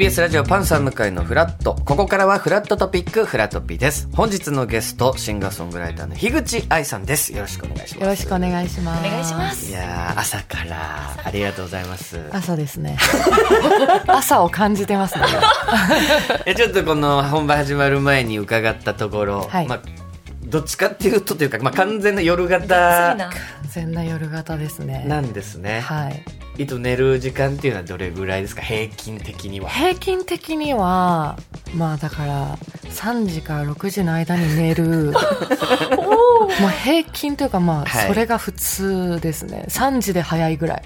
TBS ラジオパンサー向井のフラット。ここからはフラットトピック、フラトピです。本日のゲスト、シンガーソングライターの樋口愛さんです。よろしくお願いします。よろしくお願いします。お願いしますいやー、朝から、ありがとうございます。朝ですね。朝を感じてますね。えちょっとこの本番始まる前に伺ったところ、はいまあ、どっちかっていうとというか、まあ、完全な夜型完全な夜型ですね。なんですね。はい。いと寝る時間っていうのはどれぐらいですか？平均的には。平均的には、まあだから、3時から6時の間に寝る。もう平均というかまあ、はいそれが普通ですね。3時で早いぐらい。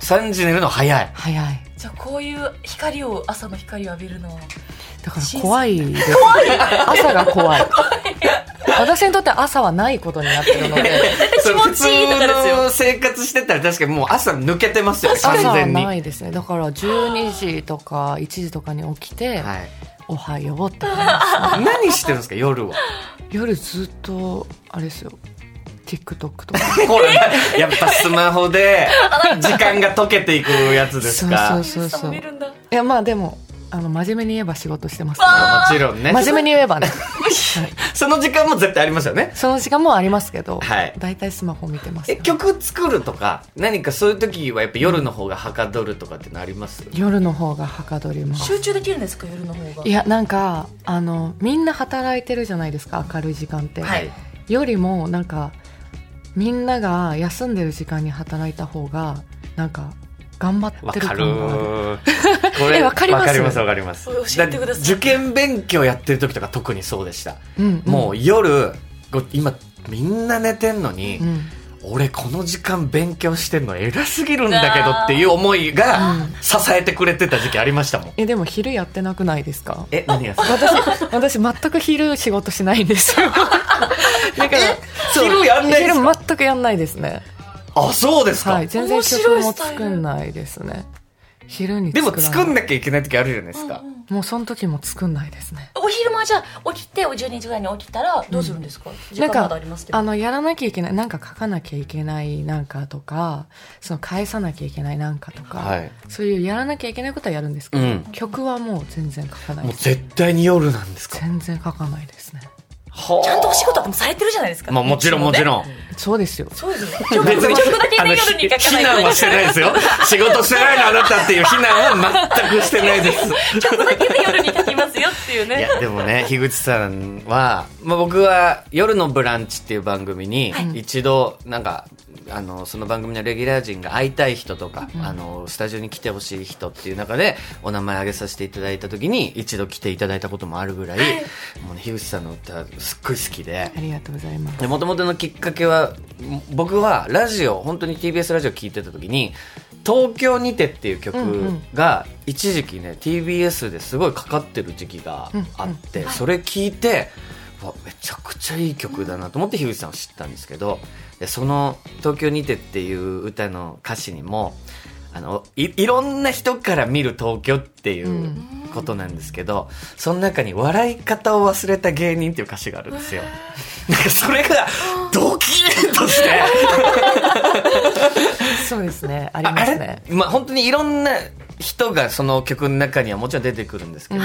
3時寝るの早い。早い。じゃあこういう光を朝の光を浴びるのはだから怖いです。朝が怖い。私にとって朝はないことになってるので、気持ちいいとかですよ普通の生活してたら確かにもう朝抜けてますよね、完朝は全に。はい。ないですね。だから12時とか1時とかに起きて、おはようって感じですね。何してるんですか、夜は？夜ずっと、あれですよ。TikTok とか。ほら、やっぱスマホで 時間が溶けていくやつですか？そうそうそうそう。いや、まあでも、あの、真面目に言えば仕事してます、ね。もちろんね。真面目に言えばね。その時間も絶対ありますよね。その時間もありますけど、はい大体スマホ見てます、え、曲作るとか、何かそういう時はやっぱ夜の方がはかどるとかってのあります？夜の方がはかどります。集中できるんですか？夜の方がいや、なんか、あの、みんな働いてるじゃないですか、明るい時間って。はいよりも、なんか、みんなが休んでる時間に働いた方が、なんか、頑張ってる感がある。る。こ えわかります？わかりますわかります。教えてください受験勉強やってる時とか特にそうでした。うん、もう夜、こう今みんな寝てんのに、うん、俺この時間勉強してんの偉すぎるんだけどっていう思いが支えてくれてた時期ありましたもん。え、でも昼やってなくないですか？え、何が私、私全く昼仕事しないんですよ。だから、昼やんないんですか？昼全くやんないですね。あ、そうですか。はい、全然面白曲も作んないですね。昼にで。も作んなきゃいけない時あるじゃないですか。もうその時も作んないですね。お昼間じゃあ起きてお12時ぐらいに起きたらどうするんですか、時間まなんかだありますけどあのやらなきゃいけないなんか書かなきゃいけないなんかとかその返さなきゃいけないなんかとか、はいそういうやらなきゃいけないことはやるんですけど、うん曲はもう全然書かないもうです絶対に夜なんですか？全然書かないですねはあちゃんとお仕事もされてるじゃないですか。まあもちろんもちろん。そうですよ。そうですね。別に、曲だけね夜に書か非ない難はしてないですよ。仕事してないのあなたっていう非難は全くしてないです。曲だけで夜に書きますよっていういねや、でもね、樋口さんは、まあ、僕は、夜のブランチっていう番組に、一度、なんか、あの、その番組のレギュラー陣が会いたい人とか、あの、スタジオに来てほしい人っていう中で、お名前挙げさせていただいた時に、一度来ていただいたこともあるぐらい、もうね、樋口さんの歌、すっごい好きで、ありがとうございます。で、もともとのきっかけは、僕はラジオ、本当に TBS ラジオ聞いてた時に、東京にてっていう曲が、一時期ね、TBS ですごいかかってる時期があって、それ聞いて、わめちゃくちゃいい曲だなと思って樋口さんを知ったんですけど、でその東京にてっていう歌の歌詞にも、あのいいろんな人から見る東京っていうことなんですけど、その中に笑い方を忘れた芸人っていう歌詞があるんですよ。なんかそれがドキッとして、そうですね。ありますね。まあ本当にいろんな人がその曲の中にはもちろん出てくるんですけど、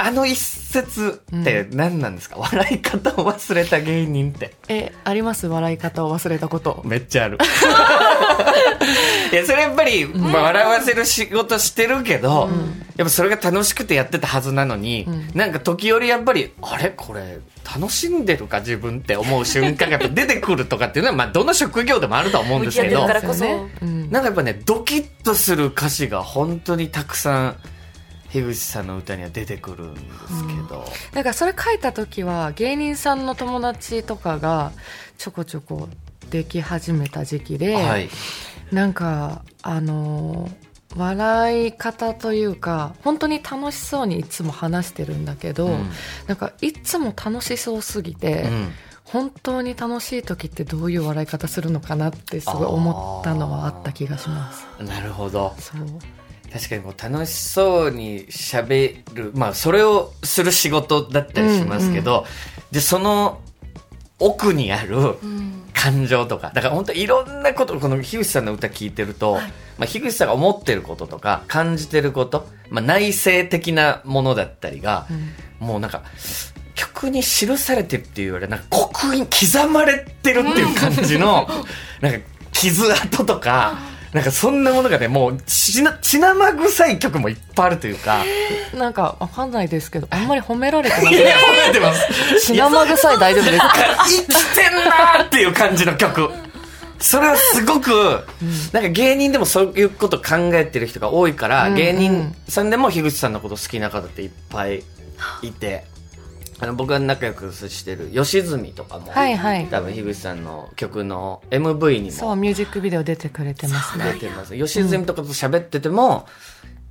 あの一節って何なんですか、笑い方を忘れた芸人って。えあります？笑い方を忘れたこと。めっちゃある。いや、それやっぱり、まあ、笑わせる仕事してるけど、やっぱそれが楽しくてやってたはずなのに、なんか時折やっぱり、あれ？これ、楽しんでるか？自分って思う瞬間が出てくるとかっていうのは、まあ、どの職業でもあるとは思うんですけど。なんかやっぱね、ドキッとする歌詞が本当にたくさん、樋口さんの歌には出てくるんですけど、なんかそれ書いた時は芸人さんの友達とかがちょこちょこでき始めた時期で、はい。なんかあのー笑い方というか本当に楽しそうにいつも話してるんだけど、うん。なんかいつも楽しそうすぎて、うん。本当に楽しい時ってどういう笑い方するのかなってすごい思ったのはあった気がします。なるほど。そう確かにこう楽しそうに喋る、まあそれをする仕事だったりしますけど、で、その奥にある感情とかだから本当いろんなことこの樋口さんの歌聞いてると、まあ、樋口さんが思ってることとか感じてること、まあ、内省的なものだったりが、もうなんか曲に記されてるっていうよりなんか刻印刻まれてるっていう感じの、なんか傷跡とか、なんかそんなものがね、もう血な血生臭い曲もいっぱいあるというか、なんかわかんないですけどあんまり褒められてなくいやて褒めてます。血生臭い大丈夫ですか？生きてんなーっていう感じの曲。それはすごく、なんか芸人でもそういうこと考えてる人が多いから、うん。芸人さんでも樋口さんのこと好きな方っていっぱいいて、あの僕が仲良くしてる吉住とかも、はいはい。多分樋口さんの曲の MV にも。そうミュージックビデオ出てくれてます出ねてます。吉住とかと喋ってても、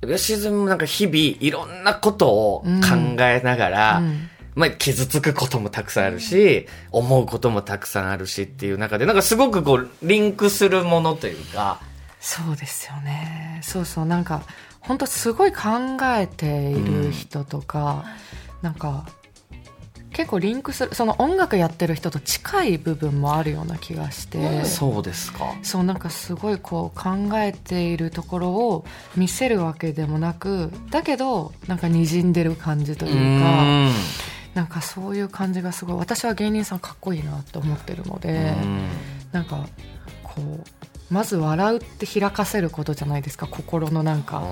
吉住もなんか日々いろんなことを考えながら、うん。まあ傷つくこともたくさんあるし、思うこともたくさんあるしっていう中で、なんかすごくこう、リンクするものというか、そうですよね。そうそう。なんか本当すごい考えている人とか、なんか結構リンクするその音楽やってる人と近い部分もあるような気がして、そうですか。そうなんかすごいこう考えているところを見せるわけでもなくだけどなんか滲んでる感じといううかーん。なんかそういう感じがすごい私は芸人さんかっこいいなと思ってるのでなんかこうまず笑うって開かせることじゃないですか心のなんか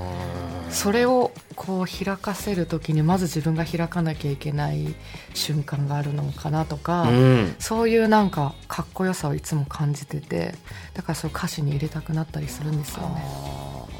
それをこう開かせる時にまず自分が開かなきゃいけない瞬間があるのかなとか、うん。そういうなんかかっこよさをいつも感じててだからそう歌詞に入れたくなったりするんですよね。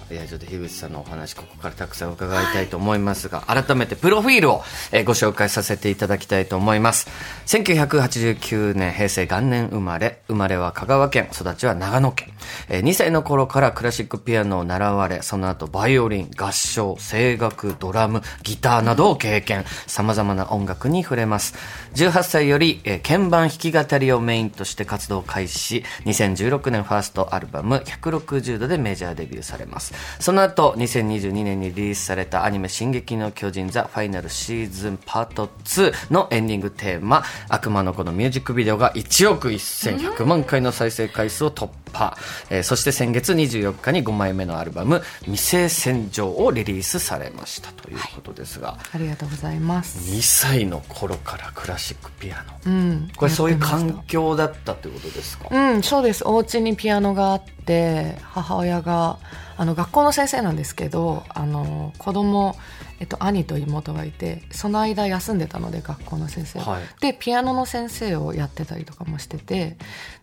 いや、ちょっと樋口さんのお話、ここからたくさん伺いたいと思いますが、改めてプロフィールを、えーご紹介させていただきたいと思います。1989年、平成元年生まれ、生まれは香川県、育ちは長野県。えー2歳の頃からクラシックピアノを習われ、その後バイオリン、合唱、声楽、ドラム、ギターなどを経験。様々な音楽に触れます。18歳より、えー鍵盤弾き語りをメインとして活動を開始し、2016年ファーストアルバム160度でメジャーデビューされます。その後、2022年にリリースされたアニメ進撃の巨人ザ・ファイナルシーズンパート2のエンディングテーマ、悪魔の子のミュージックビデオが1億1100万回の再生回数を突破。えーそして先月24日に5枚目のアルバム、未成戦場をリリースされましたということですが、ありがとうございます。2歳の頃からクラシックピアノ。うん、これそういう環境だったってことですか？うん、そうです。お家にピアノがあって、母親が、あの、学校の先生なんですけど、あの、子供、えっと、兄と妹がいて、その間休んでたので、学校の先生。は。い。で、ピアノの先生をやってたりとかもしてて、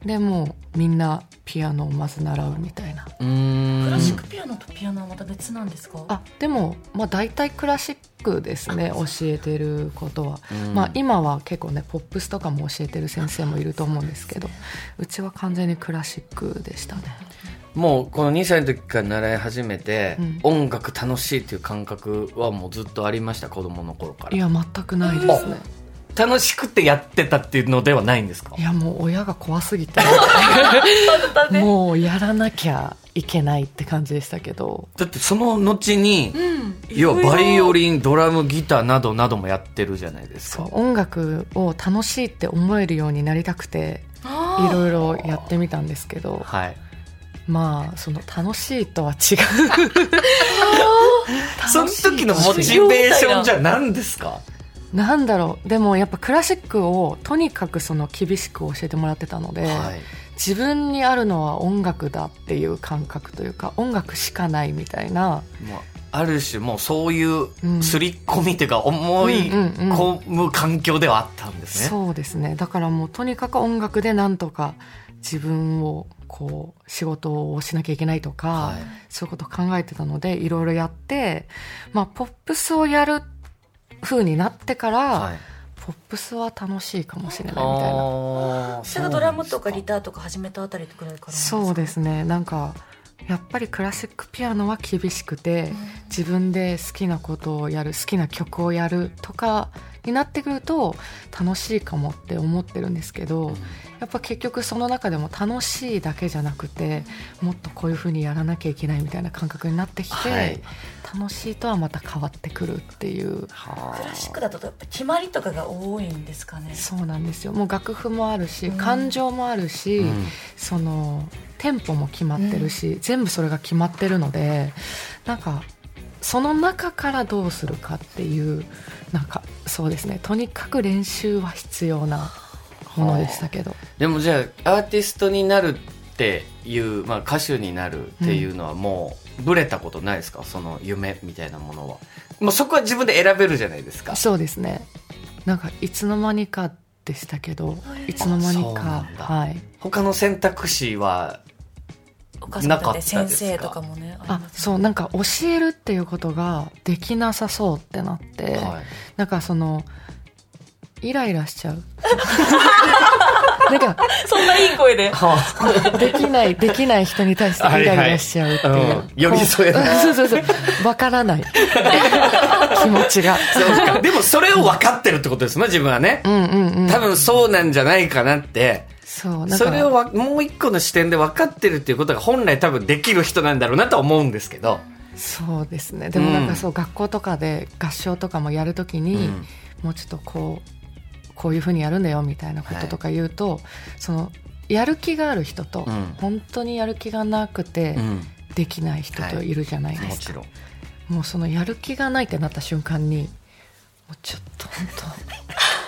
で、もう、みんなピアノをまず習うみたいな。うーん。クラシックピアノとピアノはまた別なんですか？あでも、まあ、大体クラシックですね教えてることは、うん。まあ、今は結構ねポップスとかも教えてる先生もいると思うんですけどうちは完全にクラシックでしたねもうこの2歳の時から習い始めて、うん。音楽楽しいっていう感覚はもうずっとありました子供の頃から。いや全くないですね。楽しくてやってたっていうのではないんですか？いやもう親が怖すぎて。もうやらなきゃいけないって感じでしたけど。だってその後に、要はバイオリンドラムギターなどなどもやってるじゃないですか。音楽を楽しいって思えるようになりたくていろいろやってみたんですけど。はいまあその楽しいとは違う。その時のモチベーションじゃ何ですか？なんだろう。でもやっぱクラシックをとにかくその厳しく教えてもらってたので、はい。自分にあるのは音楽だっていう感覚というか音楽しかないみたいな。ある種もうそういううん。刷り込みっていうか思いうんうんうん込む環境ではあったんですね、そうですね。だからもうとにかく音楽でなんとか自分をこう仕事をしなきゃいけないとか、はい。そういうことを考えてたのでいろいろやって、まあ、ポップスをやる風になってから、はい。ポップスは楽しいかもしれないみたいな。それがドラムとかギターとか始めたあたりくらいか？らそうですね。なんかやっぱりクラシックピアノは厳しくて、自分で好きなことをやる好きな曲をやるとかになってくると楽しいかもって思ってるんですけど、やっぱ結局その中でも楽しいだけじゃなくてもっとこういうふうにやらなきゃいけないみたいな感覚になってきて、はい。楽しいとはまた変わってくるっていう。クラシックだとやっぱ決まりとかが多いんですかね。そうなんですよ。もう楽譜もあるし感情もあるし、うん。そのテンポも決まってるし、全部それが決まってるのでなんかその中からどうするかっていうなんかそうですね。とにかく練習は必要なものでしたけど。でもじゃあアーティストになるっていう、まあ、歌手になるっていうのはもうブレたことないですか？その夢みたいなものは。もうそこは自分で選べるじゃないですか。そうですね。なんかいつの間にかでしたけどいつの間にかはい。他の選択肢はお母さんだっ先生とかもねあそうなんか教えるっていうことができなさそうってなって、はい。なんかそのイライラしちゃう。なんかそんないい声で。できないできない人に対してイライラしちゃうっていう、はいはい。うん。寄り添えない。そうそうそう。わからない。気持ちが。そうか。でもそれを分かってるってことですね自分はね。うんうんうん。多分そうなんじゃないかなってそうだそれをわもう一個の視点で分かってるっていうことが本来多分できる人なんだろうなとは思うんですけど、そうですね。でもなんかそう、学校とかで合唱とかもやるときに、うん。もうちょっとこうこういうふうにやるんだよみたいなこととか言うと、そのやる気がある人と、うん。本当にやる気がなくてうん。できない人といるじゃないですか、もちろん。もうそのやる気がないってなった瞬間にもうちょっと本当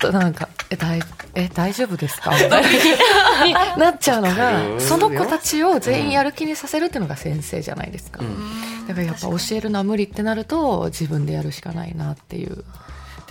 となんかえ大え大丈夫ですか？みたいなになっちゃうのがるその子たちを全員やる気にさせるっていうのが先生じゃないですか、ん。だからやっぱ教えるのは無理ってなると自分でやるしかないなっていう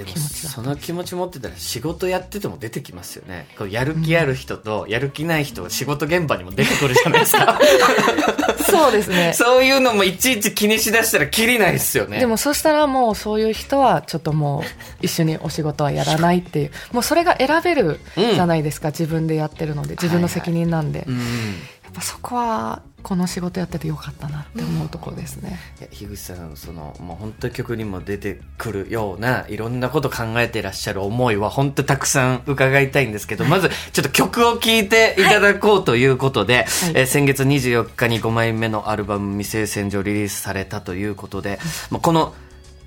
でもその気持ち持ってたら仕事やってても出てきますよね。こうやる気ある人とやる気ない人は仕事現場にも出てくるじゃないですか。そうですね。そういうのもいちいち気にしだしたらきりないですよね。でもそしたらもうそういう人はちょっともう一緒にお仕事はやらないっていう。もうそれが選べるじゃないですか、自分でやってるので自分の責任なんで、うんやっぱそこはこの仕事やっててよかったなって思うところですね、いや樋口さんそのもう本当曲にも出てくるようないろんなこと考えてらっしゃる思いは本当たくさん伺いたいんですけど、まずちょっと曲を聴いていただこうということで、えー先月24日に5枚目のアルバム「未成戦上」リリースされたということで、まあ、この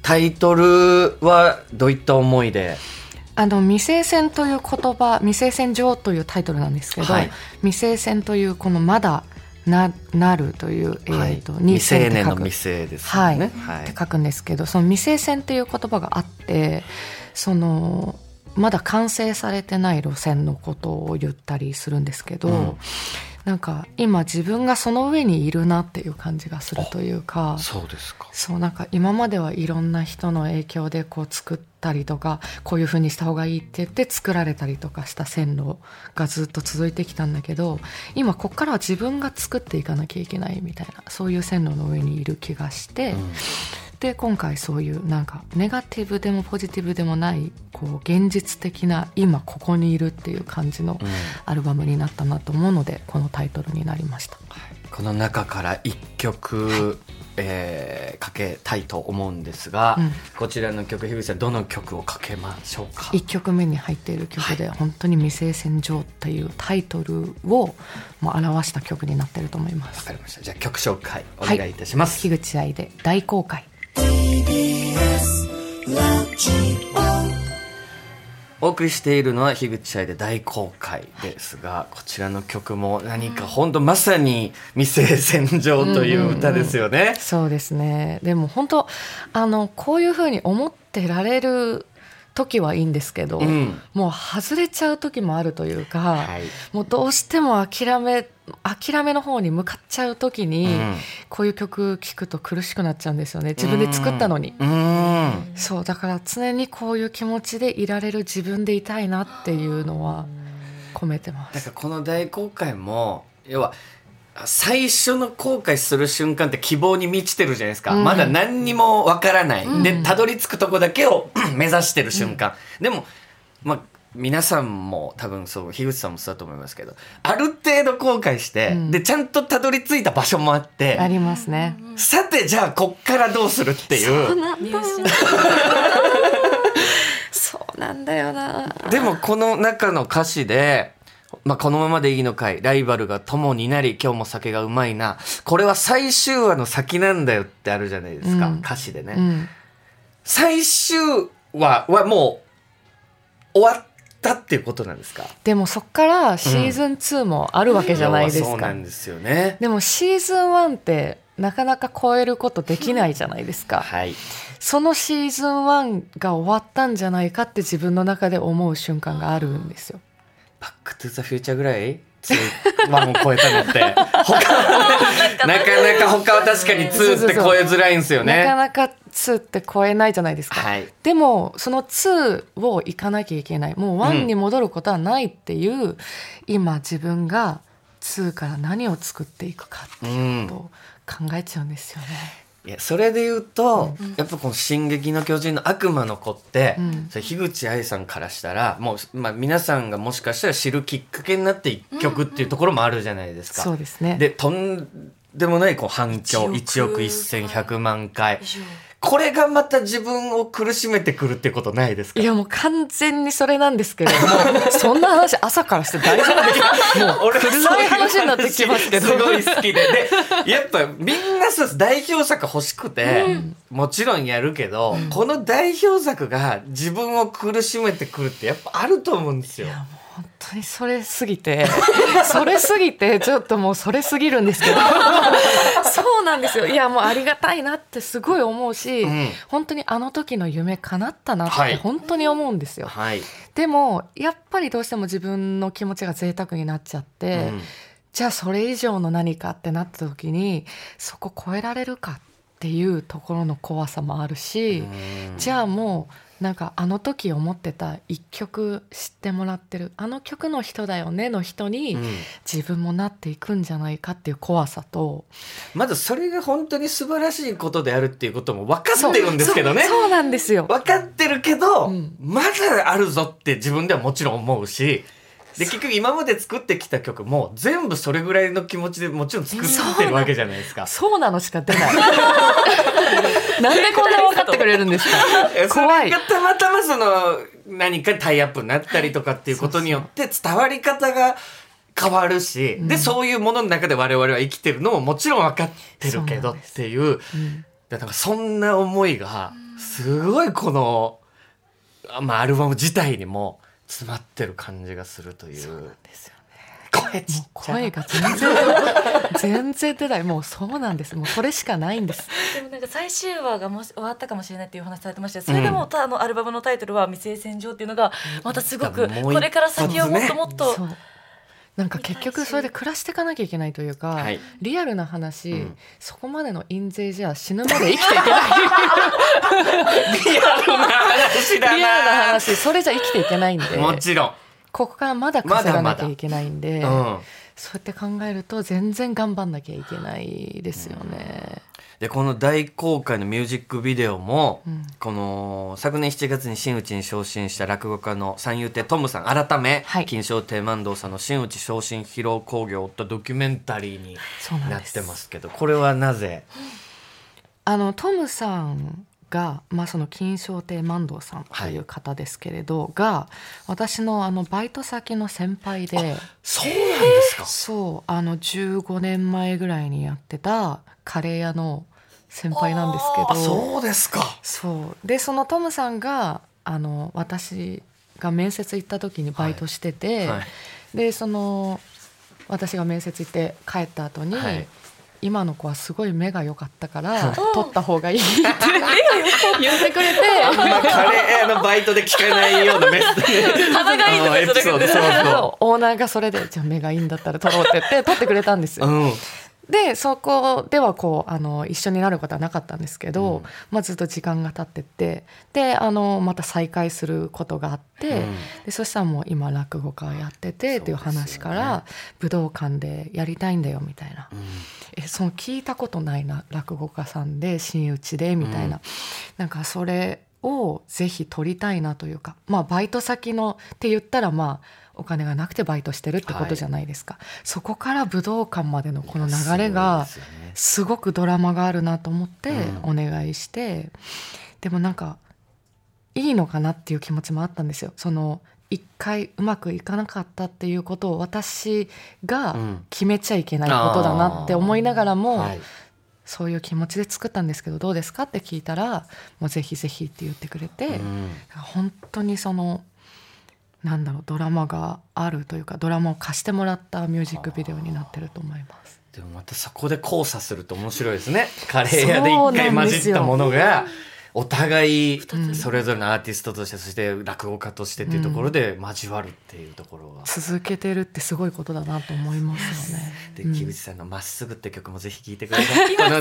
タイトルはどういった思いであの未成戦という言葉未成戦上というタイトルなんですけど、はい。未成戦というこのまだななるという、えはい。ーと未成年のく未成ですはい、よね。って書くんですけどその未成線っていう言葉があってそのまだ完成されてない路線のことを言ったりするんですけど、うんなんか今自分がその上にいるなっていう感じがするというかそうですか。そうなんか今まではいろんな人の影響でこう作ったりとかこういう風にした方がいいって言って作られたりとかした線路がずっと続いてきたんだけど今こっからは自分が作っていかなきゃいけないみたいなそういう線路の上にいる気がして、で今回そういうなんかネガティブでもポジティブでもないこう現実的な今ここにいるっていう感じのアルバムになったなと思うのでこのタイトルになりました。この中から一曲、えーかけたいと思うんですが、うん。こちらの曲樋口さんどの曲をかけましょうか？1曲目に入っている曲で、本当に未成戦場っていうタイトルをもう表した曲になってると思います。わかりました。じゃあ曲紹介お願いいたします、樋口愛で大公開お送りしているのは樋口愛で大公開ですが、こちらの曲も何か本当まさに未成戦場という歌ですよね、そうですね。でも本当あのこういうふうに思ってられる時はいいんですけど、うん。もう外れちゃう時もあるというか、はい。もうどうしても諦め諦めの方に向かっちゃう時に、うん。こういう曲聴くと苦しくなっちゃうんですよね。自分で作ったのに。うん。そうだから常にこういう気持ちでいられる自分でいたいなっていうのは込めてます。だからこの大公開も要は最初の後悔する瞬間って希望に満ちてるじゃないですか、うん。まだ何にもわからない、うん。でたどり着くとこだけを 目指してる瞬間、でも、まあ、皆さんも多分そう樋口さんもそうだと思いますけどある程度後悔して、うん。でちゃんとたどり着いた場所もあってありますね。さてじゃあこっからどうするっていう。入信そうなんだよな。でもこの中の歌詞で、まあ、このままでいいのかい。ライバルが友になり今日も酒がうまいな。これは最終話の先なんだよってあるじゃないですか、うん。歌詞でね、うん。最終話はもう終わったっていうことなんですか？でもそっからシーズン2もあるわけじゃないですか。要はそうな。んですよね。でもシーズン1ってなかなか超えることできないじゃないですか。はい。そのシーズン1が終わったんじゃないかって自分の中で思う瞬間があるんですよ。バックトゥザフューチャーぐらいワンを超えたのって。他はなかなか他は確かに2って超えづらいんですよね。なかなか2って超えないじゃないですか。はい。でもその2を行かなきゃいけない。もう1に戻ることはないっていう、今自分が2から何を作っていくかっていうことを考えちゃうんですよね。いやそれで言うと、やっぱこの「進撃の巨人」の悪魔の子って、うん。それ樋口愛さんからしたらもう、まあ、皆さんがもしかしたら知るきっかけになって一曲っていうところもあるじゃないですか。そうですね。でとんでもないこう反響1 1億億1100万回これがまた自分を苦しめてくるってことないですか？いやもう完全にそれなんですけれども そんな話朝からして大丈夫ですか？もう 俺は暗い話になってきますけど。すごい好きで。でやっぱみんなそうです代表作欲しくて、もちろんやるけど、この代表作が自分を苦しめてくるってやっぱあると思うんですよ。本当にそれすぎて それすぎてちょっともうそれすぎるんですけど。そうなんですよ。いやもうありがたいなってすごい思うし、うん。本当にあの時の夢叶ったなっはい。て本当に思うんですよ、はい、でもやっぱりどうしても自分の気持ちが贅沢になっちゃって、うん。じゃあそれ以上の何かってなった時にそこ超えられるかっていうところの怖さもあるし、じゃあもうなんかあの時思ってた一曲知ってもらってる。あの曲の人だよねの人にうん。自分もなっていくんじゃないかっていう怖さと。まずそれが本当に素晴らしいことであるっていうことも分かってるんですけどね。そうそうなんですよ。分かってるけど、うん。まだあるぞって自分ではもちろん思うしで結局今まで作ってきた曲も全部それぐらいの気持ちでもちろん作ってるわけじゃないですか。そうなの。しか出ない。なんでこんな分かってくれるんですか？怖いれがたまたまその何かタイアップになったりとかっていうことによって伝わり方が変わるし、でそういうものの中で我々は生きてるのももちろん分かってるけどっていううんだからそんな思いがすごいこの、あまあ、アルバム自体にも詰まってる感じがするという。ですよね。声ちっちゃ声が全然全然出ない。もうそうなんです。もうそれしかないんです。でもなんか最終話がもし終わったかもしれないっていうお話されてましたよそれでも、たあのアルバムのタイトルは「未成戦場」っていうのがまたすごくこれから先をもっともっと、そうなんか結局それで暮らしていかなきゃいけないというか、はい。リアルな話、うん。そこまでの印税じゃ死ぬまで生きていけない。リアルな話だな。リアルな話。それじゃ生きていけないんでもちろん。ここからまだ稼がなきゃいけないんで、うん。そうやって考えると全然頑張んなきゃいけないですよね。でこの大公開のミュージックビデオも、うん。この昨年7月に真打ちに昇進した落語家の三遊亭トムさん。改め、はい。金賞亭万堂さんの真打ち昇進披露興行を追ったドキュメンタリーになってますけどこれはなぜ？あのトムさんが、まあ、その金賞亭万堂さんという方ですけれど、が私のあのバイト先の先輩でそうなんですか？そうあの15年前ぐらいにやってたカレー屋の先輩なんですけど。あそうですか。そう。でそのトムさんがあの私が面接行った時にバイトしてて、はい。でその私が面接行って帰った後に、はい。今の子はすごい目が良かったから取った方がいいって。言ってくれて。まカレー屋のバイトで聞かないようなメッセージ鼻がいいとかエピソードそうそオーナーがそれでじゃあ目がいいんだったら取ろうって言って取ってくれたんですよ。ううんでそこではこうあの一緒になることはなかったんですけど、うん。まあ、ずっと時間が経ってってであのまた再会することがあって、うん。でそしたらもう今落語家やっててっていう話から、武道館でやりたいんだよみたいな。えその聞いたことないな落語家さんで真打ちでみたいな、うん。なんかそれをぜひ取りたいなというかまあバイト先のって言ったらまあお金がなくてバイトしてるってことじゃないですか、そこから武道館までのこの流れがすごくドラマがあるなと思ってうお願いして、でもなんかいいのかなっていう気持ちもあったんですよ。その一回うまくいかなかったっていうことを私がうん。決めちゃいけないことだなって思いながらも、はい。そういう気持ちで作ったんですけどどうですかって聞いたらもうぜひぜひって言ってくれて、うん。本当にそのなんだろうドラマがあるというかドラマを貸してもらったミュージックビデオになってると思います。でもまたそこで交差すると面白いですね。カレー屋で一回混じったものがお互いんそれぞれのアーティストとしてそして落語家としてっていうところで交わるっていうところが、続けてるってすごいことだなと思いますよね。でうん。木口さんの「まっすぐ」って曲もぜひ聴いてください。この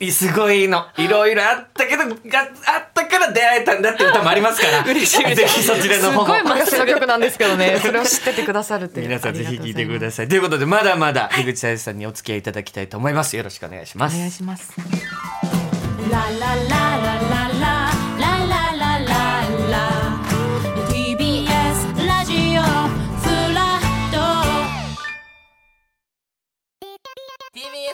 つすごいのいろいろあったけどがあったから出会えたんだっていう歌もありますから。嬉しい。ぜひそちらの方も。すごい昔の曲なんですけどね。それを知っててくださるって皆さんぜひ聴いてくだささい。ということでまだまだ樋口彩さんにお付き合いいただきたいと思います。よろしくお願いしまおす願いします。La la la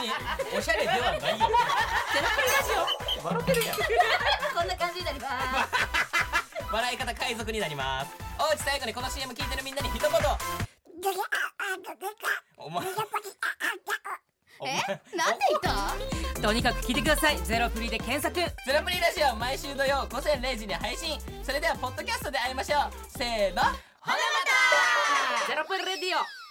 におしゃれではないよ。ゼロプリラジオ。笑ってるやん。こんな感じになります笑い方海賊になります。おうち最後にこの CM 聞いてるみんなに一言。お前えなんて言った？とにかく聞いてください。ゼロプリで検索。ゼロプリラジオ毎週土曜午前0時に配信。それではポッドキャストで会いましょう。せーの。ほなまた。ゼロプリレディオ